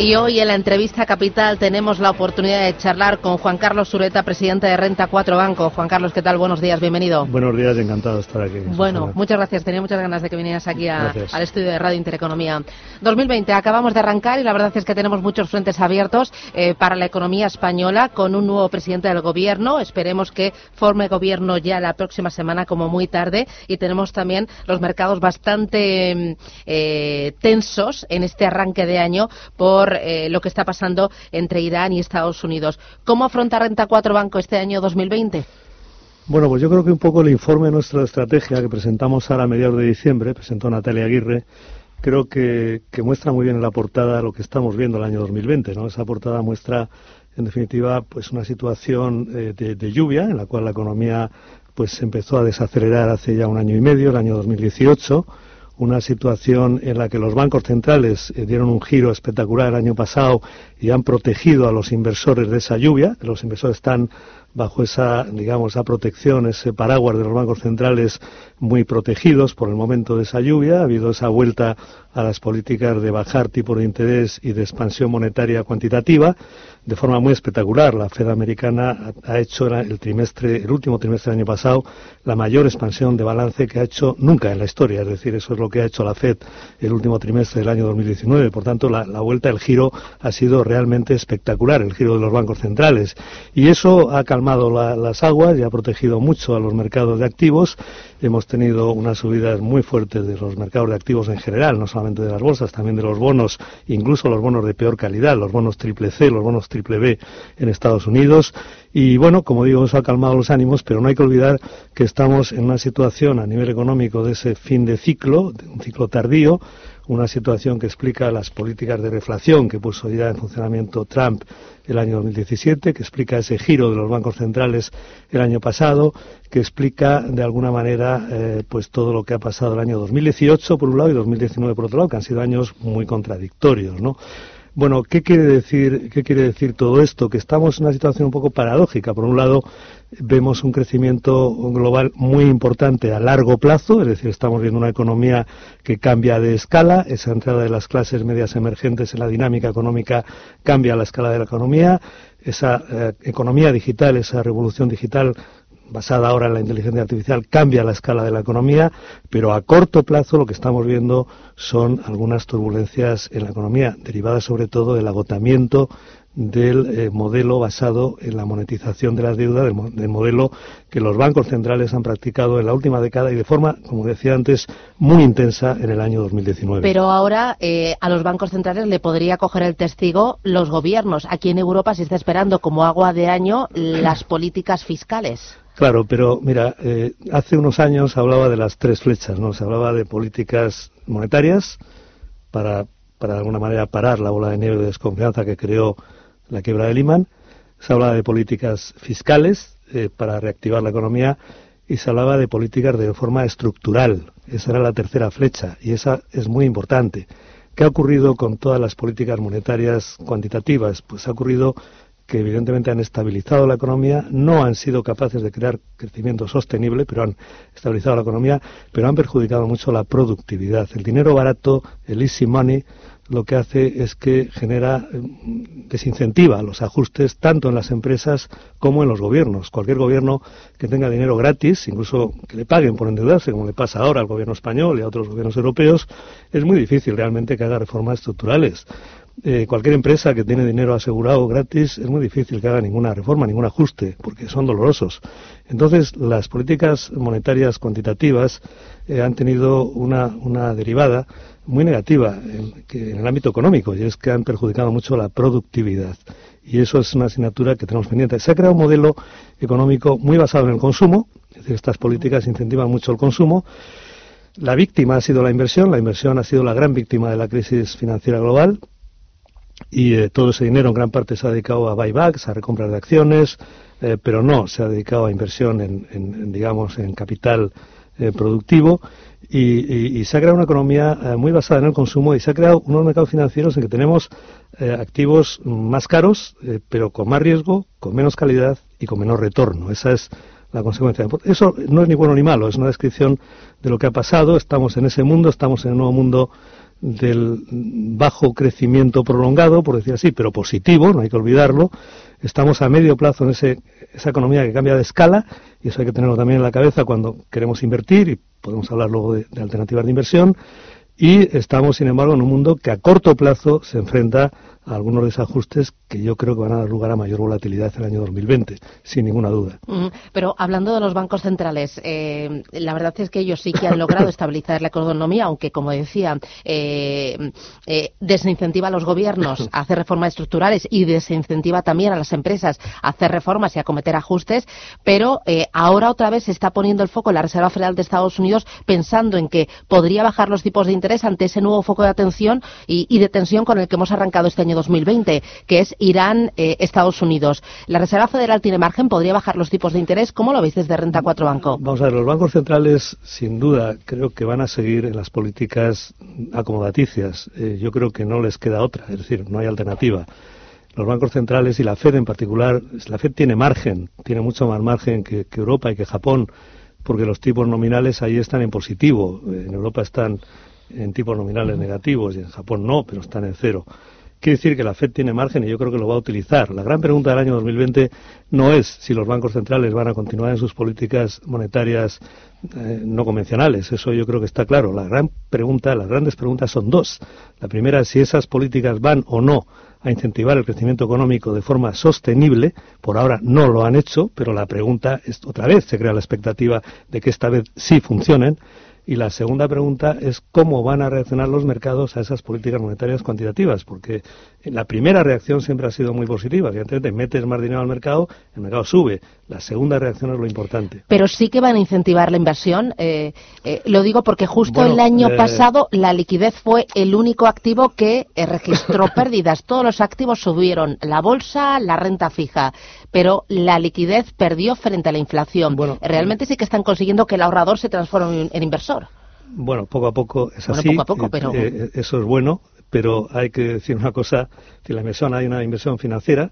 Y hoy en la entrevista capital tenemos la oportunidad de charlar con Juan Carlos Sureta, presidente de Renta 4 Banco. Juan Carlos, ¿qué tal? Buenos días, bienvenido. Buenos días, encantado de estar aquí. Bueno, muchas gracias. Tenía muchas ganas de que vinieras aquí al estudio de Radio Intereconomía. 2020, acabamos de arrancar y la verdad es que tenemos muchos frentes abiertos eh, para la economía española con un nuevo presidente del gobierno. Esperemos que forme gobierno ya la próxima semana como muy tarde y tenemos también los mercados bastante mm, eh, tensos en este arranque de año por eh, lo que está pasando entre Irán y Estados Unidos. ¿Cómo afronta Renta 4 Banco este año 2020? Bueno, pues yo creo que un poco el informe de nuestra estrategia que presentamos ahora a mediados de diciembre, presentó Natalia Aguirre, creo que, muestra muy bien en la portada lo que estamos viendo el año 2020. ¿no? Esa portada muestra, en definitiva, pues una situación eh, de, de, lluvia en la cual la economía pues empezó a desacelerar hace ya un año y medio, el año 2018 una situación en la que los bancos centrales eh, dieron un giro espectacular el año pasado y han protegido a los inversores de esa lluvia. Los inversores están bajo esa, digamos, esa protección, ese paraguas de los bancos centrales muy protegidos por el momento de esa lluvia. Ha habido esa vuelta a las políticas de bajar tipo de interés y de expansión monetaria cuantitativa de forma muy espectacular. La Fed americana ha hecho el trimestre, el último trimestre del año pasado, la mayor expansión de balance que ha hecho nunca en la historia. Es decir, eso es lo que ha hecho la Fed el último trimestre del año 2019. Por tanto, la, vuelta, el giro ha sido realmente espectacular, el giro de los bancos centrales. Y eso ha calmado las aguas y ha protegido mucho a los mercados de activos. Hemos tenido unas subidas muy fuertes de los mercados de activos en general, no solamente de las bolsas, también de los bonos, incluso los bonos de peor calidad, los bonos triple C, los bonos triple B en Estados Unidos. Y bueno, como digo, eso ha calmado los ánimos, pero no hay que olvidar que estamos en una situación a nivel económico de ese fin de ciclo, de un ciclo tardío, una situación que explica las políticas de reflación que puso ya en funcionamiento Trump el año 2017, que explica ese giro de los bancos centrales el año pasado, que explica de alguna manera eh, pues todo lo que ha pasado el año 2018 por un lado y 2019 por otro lado, que han sido años muy contradictorios, ¿no? Bueno, ¿qué quiere decir, qué quiere decir todo esto? Que estamos en una situación un poco paradójica. Por un lado, vemos un crecimiento global muy importante a largo plazo, es decir, estamos viendo una economía que cambia de escala, esa entrada de las clases medias emergentes en la dinámica económica cambia la escala de la economía, esa eh, economía digital, esa revolución digital basada ahora en la inteligencia artificial, cambia la escala de la economía, pero a corto plazo lo que estamos viendo son algunas turbulencias en la economía, derivadas sobre todo del agotamiento del eh, modelo basado en la monetización de las deudas, del, modelo que los bancos centrales han practicado en la última década y de forma, como decía antes, muy intensa en el año 2019. Pero ahora eh, a los bancos centrales le podría coger el testigo los gobiernos. Aquí en Europa se está esperando como agua de año las políticas fiscales. Claro, pero mira, eh, hace unos años hablaba de las tres flechas, ¿no? Se hablaba de políticas monetarias para, para de alguna manera parar la bola de nieve de desconfianza que creó la quiebra de Lehman. Se hablaba de políticas fiscales eh, para reactivar la economía y se hablaba de políticas de forma estructural. Esa era la tercera flecha y esa es muy importante. ¿Qué ha ocurrido con todas las políticas monetarias cuantitativas? Pues ha ocurrido que evidentemente han estabilizado la economía, no han sido capaces de crear crecimiento sostenible, pero han estabilizado la economía, pero han perjudicado mucho la productividad. El dinero barato, el easy money, lo que hace es que genera, mm, desincentiva los ajustes tanto en las empresas como en los gobiernos. Cualquier gobierno que tenga dinero gratis, incluso que le paguen por endeudarse, como le pasa ahora al gobierno español y a otros gobiernos europeos, es muy difícil realmente que haga reformas estructurales. Eh, cualquier empresa que tiene dinero asegurado gratis es muy difícil que haga ninguna reforma, ningún ajuste, porque son dolorosos. Entonces, las políticas monetarias cuantitativas eh, han tenido una, una, derivada muy negativa en, en, el ámbito económico, y es que han perjudicado mucho la productividad. Y eso es una asignatura que tenemos pendiente. Se ha creado un modelo económico muy basado en el consumo, es decir, estas políticas incentivan mucho el consumo. La víctima ha sido la inversión, la inversión ha sido la gran víctima de la crisis financiera global, y eh, todo ese dinero en gran parte se ha dedicado a buybacks, a recompras de acciones, eh, pero no se ha dedicado a inversión en, digamos, en capital eh, productivo y, se ha creado una economía muy basada en el consumo y se ha creado unos mercados financieros en que tenemos activos más caros, pero con más riesgo, con menos calidad y con menor retorno. Esa es la consecuencia. Eso no es ni bueno ni malo, es una descripción de lo que ha pasado. Estamos en ese mundo, estamos en un nuevo mundo del bajo crecimiento prolongado, por decir así, pero positivo, no hay que olvidarlo. Estamos a medio plazo en ese, esa economía que cambia de escala y eso hay que tenerlo también en la cabeza cuando queremos invertir y podemos hablar luego de alternativas de inversión. Y estamos, sin embargo, en un mundo que a corto plazo se enfrenta algunos desajustes que yo creo que van a dar lugar a mayor volatilidad en el año 2020, sin ninguna duda. pero hablando de los bancos centrales, eh, la verdad es que ellos sí que han logrado estabilizar la economía, aunque, como decía, eh, eh, desincentiva a los gobiernos a hacer reformas estructurales y desincentiva también a las empresas a hacer reformas y a cometer ajustes, pero ahora otra vez se está poniendo el foco en la Reserva Federal de Estados Unidos pensando en que podría bajar los tipos de interés ante ese nuevo foco de atención y, y de tensión con el que hemos arrancado este año 2020, que es Irán, eh, Estados Unidos. ¿La Reserva Federal tiene margen? ¿Podría bajar los tipos de interés? ¿Cómo lo veis desde Renta 4 Banco? Vamos a ver, los bancos centrales, sin duda, creo que van a seguir en las políticas acomodaticias. Eh, yo creo que no les queda otra, es decir, no hay alternativa los bancos centrales y la Fed en particular, la Fed tiene margen, tiene mucho más margen que, Europa y que Japón, porque los tipos nominales ahí están en positivo. En Europa están en tipos nominales negativos y en Japón no, pero están en cero. Quiere decir que la Fed tiene margen y yo creo que lo va a utilizar. La gran pregunta del año 2020 no es si los bancos centrales van a continuar en sus políticas monetarias eh, no convencionales. Eso yo creo que está claro. La gran pregunta, las grandes preguntas son dos. La primera es si esas políticas van o no a incentivar el crecimiento económico de forma sostenible. Por ahora no lo han hecho, pero la pregunta es otra vez se crea la expectativa de que esta vez sí funcionen. Y la segunda pregunta es cómo van a reaccionar los mercados a esas políticas monetarias cuantitativas, porque la primera reacción siempre ha sido muy positiva. Evidentemente, metes más dinero al mercado, el mercado sube. La segunda reacción es lo importante. Pero sí que van a incentivar la inversión. Eh, eh, lo digo porque justo el año eh, pasado la liquidez fue el único activo que registró pérdidas. Todos los activos subieron, la bolsa, la renta fija, pero la liquidez perdió frente a la inflación. Realmente sí que están consiguiendo que el ahorrador se transforme en inversor. Bueno, poco a poco es así. Poco a poco, pero... eso es bueno pero hay que decir una cosa, que la inversión hay una inversión financiera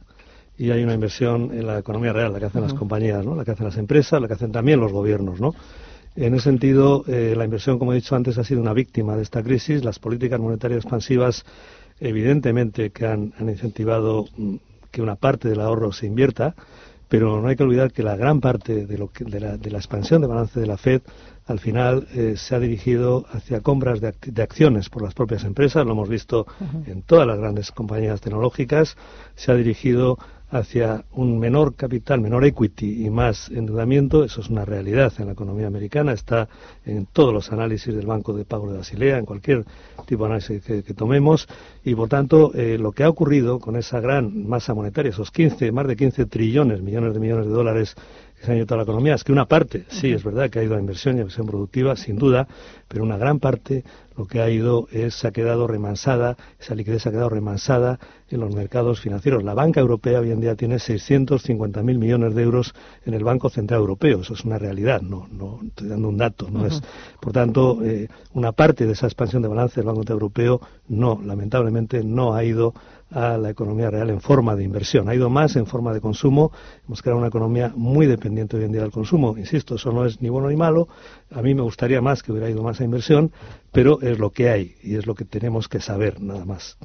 y hay una inversión en la economía real, la que hacen las compañías, ¿no? la que hacen las empresas, la que hacen también los gobiernos. ¿no? En ese sentido, eh, la inversión, como he dicho antes, ha sido una víctima de esta crisis. Las políticas monetarias expansivas, evidentemente, que han, incentivado mm, que una parte del ahorro se invierta, pero no hay que olvidar que la gran parte de, lo de, la, de la expansión de balance de la Fed al final eh, se ha dirigido hacia compras de, acciones por las propias empresas, lo hemos visto en todas las grandes compañías tecnológicas, se ha dirigido hacia un menor capital, menor equity y más endeudamiento, eso es una realidad en la economía americana, está en todos los análisis del Banco de Pago de Basilea, en cualquier tipo de análisis que, tomemos, y por tanto eh, lo que ha ocurrido con esa gran masa monetaria, esos 15, más de 15 trillones, millones de millones de dólares que se han ido toda la economía, es que una parte, sí, es verdad que ha ido a inversión y a inversión productiva, sin duda, pero una gran parte lo que ha ido es, se ha quedado remansada, esa liquidez se ha quedado remansada en los mercados financieros. La banca europea hoy en día tiene 650.000 millones de euros en el Banco Central Europeo. Eso es una realidad, no, no estoy dando un dato. No es, por tanto, eh, una parte de esa expansión de balance del Banco Central Europeo no, lamentablemente, no ha ido a la economía real en forma de inversión. Ha ido más en forma de consumo. Hemos creado una economía muy dependiente hoy en día del consumo. Insisto, eso no es ni bueno ni malo. A mí me gustaría más que hubiera ido más a inversión, pero es lo que hay y es lo que tenemos que saber, nada más.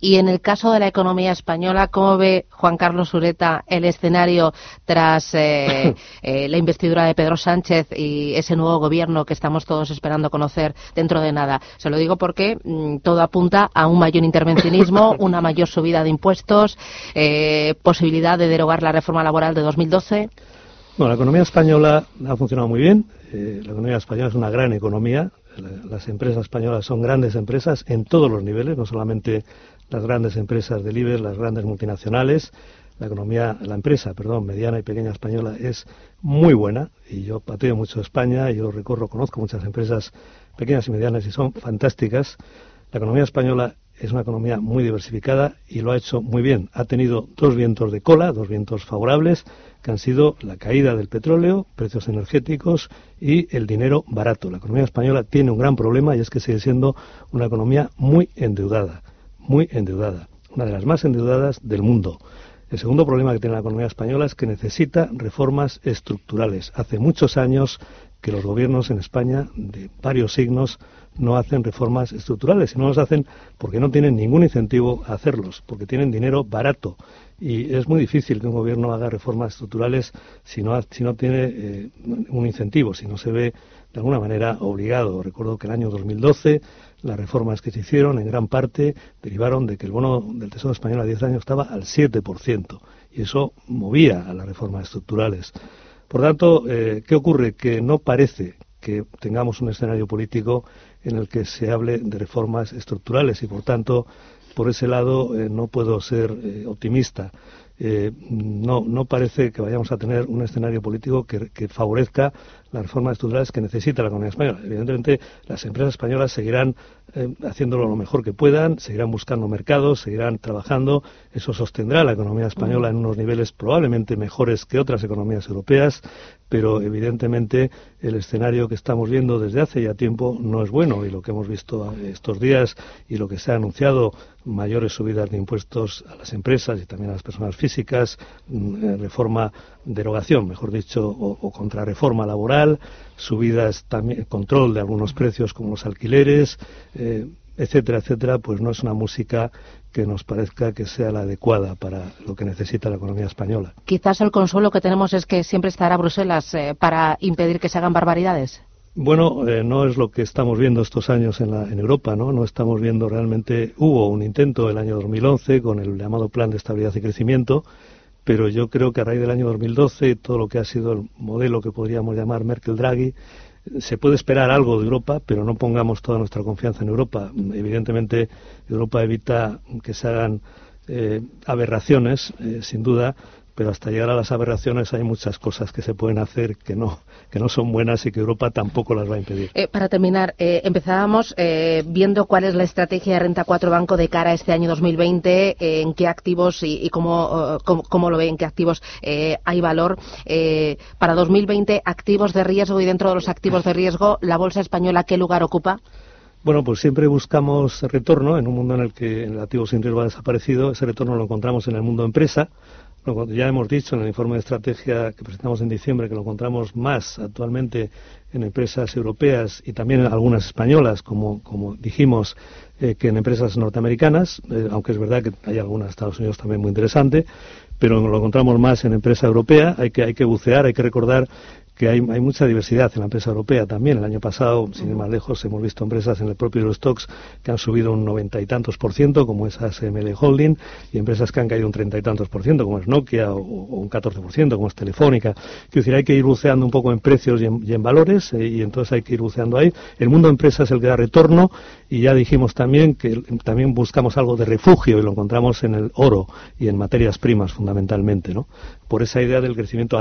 Y en el caso de la economía española, ¿cómo ve Juan Carlos Ureta el escenario tras eh, eh, la investidura de Pedro Sánchez y ese nuevo gobierno que estamos todos esperando conocer dentro de nada? Se lo digo porque mm, todo apunta a un mayor intervencionismo, una mayor subida de impuestos, eh, posibilidad de derogar la reforma laboral de 2012. Bueno, la economía española ha funcionado muy bien. la economía española es una gran economía las empresas españolas son grandes empresas en todos los niveles, no solamente las grandes empresas del IBEX, las grandes multinacionales. La economía, la empresa, perdón, mediana y pequeña española es muy buena y yo pateo mucho España, yo recorro, conozco muchas empresas pequeñas y medianas y son fantásticas. La economía española es una economía muy diversificada y lo ha hecho muy bien. Ha tenido dos vientos de cola, dos vientos favorables, que han sido la caída del petróleo, precios energéticos y el dinero barato. La economía española tiene un gran problema y es que sigue siendo una economía muy endeudada, muy endeudada, una de las más endeudadas del mundo. El segundo problema que tiene la economía española es que necesita reformas estructurales. Hace muchos años que los gobiernos en España de varios signos no hacen reformas estructurales y no las hacen porque no tienen ningún incentivo a hacerlos, porque tienen dinero barato. Y es muy difícil que un gobierno haga reformas estructurales si no, si no tiene eh, un incentivo, si no se ve de alguna manera obligado. Recuerdo que el año 2012 las reformas que se hicieron en gran parte derivaron de que el bono del Tesoro español a 10 años estaba al 7% y eso movía a las reformas estructurales. Por tanto, eh, ¿qué ocurre? Que no parece que tengamos un escenario político en el que se hable de reformas estructurales y, por tanto, por ese lado eh, no puedo ser eh, optimista. no, no parece que vayamos a tener un escenario político que, favorezca las reformas estructurales que necesita la economía española. Evidentemente, las empresas españolas seguirán haciéndolo lo mejor que puedan, seguirán buscando mercados, seguirán trabajando. Eso sostendrá la economía española en unos niveles probablemente mejores que otras economías europeas pero evidentemente el escenario que estamos viendo desde hace ya tiempo no es bueno y lo que hemos visto estos días y lo que se ha anunciado mayores subidas de impuestos a las empresas y también a las personas físicas, mm, eh, reforma, derogación, mejor dicho, o, contrarreforma laboral, subidas también, control de algunos precios como los alquileres, eh, etcétera, etcétera, pues no es una música que nos parezca que sea la adecuada para lo que necesita la economía española. Quizás el consuelo que tenemos es que siempre estará Bruselas eh, para impedir que se hagan barbaridades. Bueno, eh, no es lo que estamos viendo estos años en, la, en Europa, ¿no? No estamos viendo realmente. Hubo un intento el año 2011 con el llamado Plan de Estabilidad y Crecimiento, pero yo creo que a raíz del año 2012 todo lo que ha sido el modelo que podríamos llamar Merkel-Draghi se puede esperar algo de Europa, pero no pongamos toda nuestra confianza en Europa. Evidentemente, Europa evita que se hagan eh, aberraciones, eh, sin duda, pero hasta llegar a las aberraciones hay muchas cosas que se pueden hacer que no, que no son buenas y que Europa tampoco las va a impedir. Eh, para terminar, eh, empezábamos eh, viendo cuál es la estrategia de Renta 4 Banco de cara a este año 2020, en qué activos y, cómo, cómo, lo ve, en qué activos hay valor. para 2020, activos de riesgo y dentro de los activos de riesgo, ¿la bolsa española qué lugar ocupa? Bueno, pues siempre buscamos retorno en un mundo en el que el activo sin riesgo ha desaparecido. Ese retorno lo encontramos en el mundo empresa ya hemos dicho en el informe de estrategia que presentamos en diciembre que lo encontramos más actualmente en empresas europeas y también en algunas españolas, como, como dijimos, eh, que en empresas norteamericanas, eh, aunque es verdad que hay algunas en Estados Unidos también muy interesante, pero lo encontramos más en empresa europea. Hay que, hay que bucear, hay que recordar que hay, mucha diversidad en la empresa europea también. El año pasado, sin ir más lejos, hemos visto empresas en el propio Eurostox que han subido un noventa y tantos por ciento, como es ASML Holding, y empresas que han caído un treinta y tantos por ciento, como es Nokia, o, un catorce por ciento, como es Telefónica. Quiero decir, hay que ir buceando un poco en precios y en, valores, eh, y entonces hay que ir buceando ahí. El mundo empresa es el que da retorno, y ya dijimos también que también buscamos algo de refugio, y lo encontramos en el oro y en materias primas, fundamentalmente, ¿no? Por esa idea del crecimiento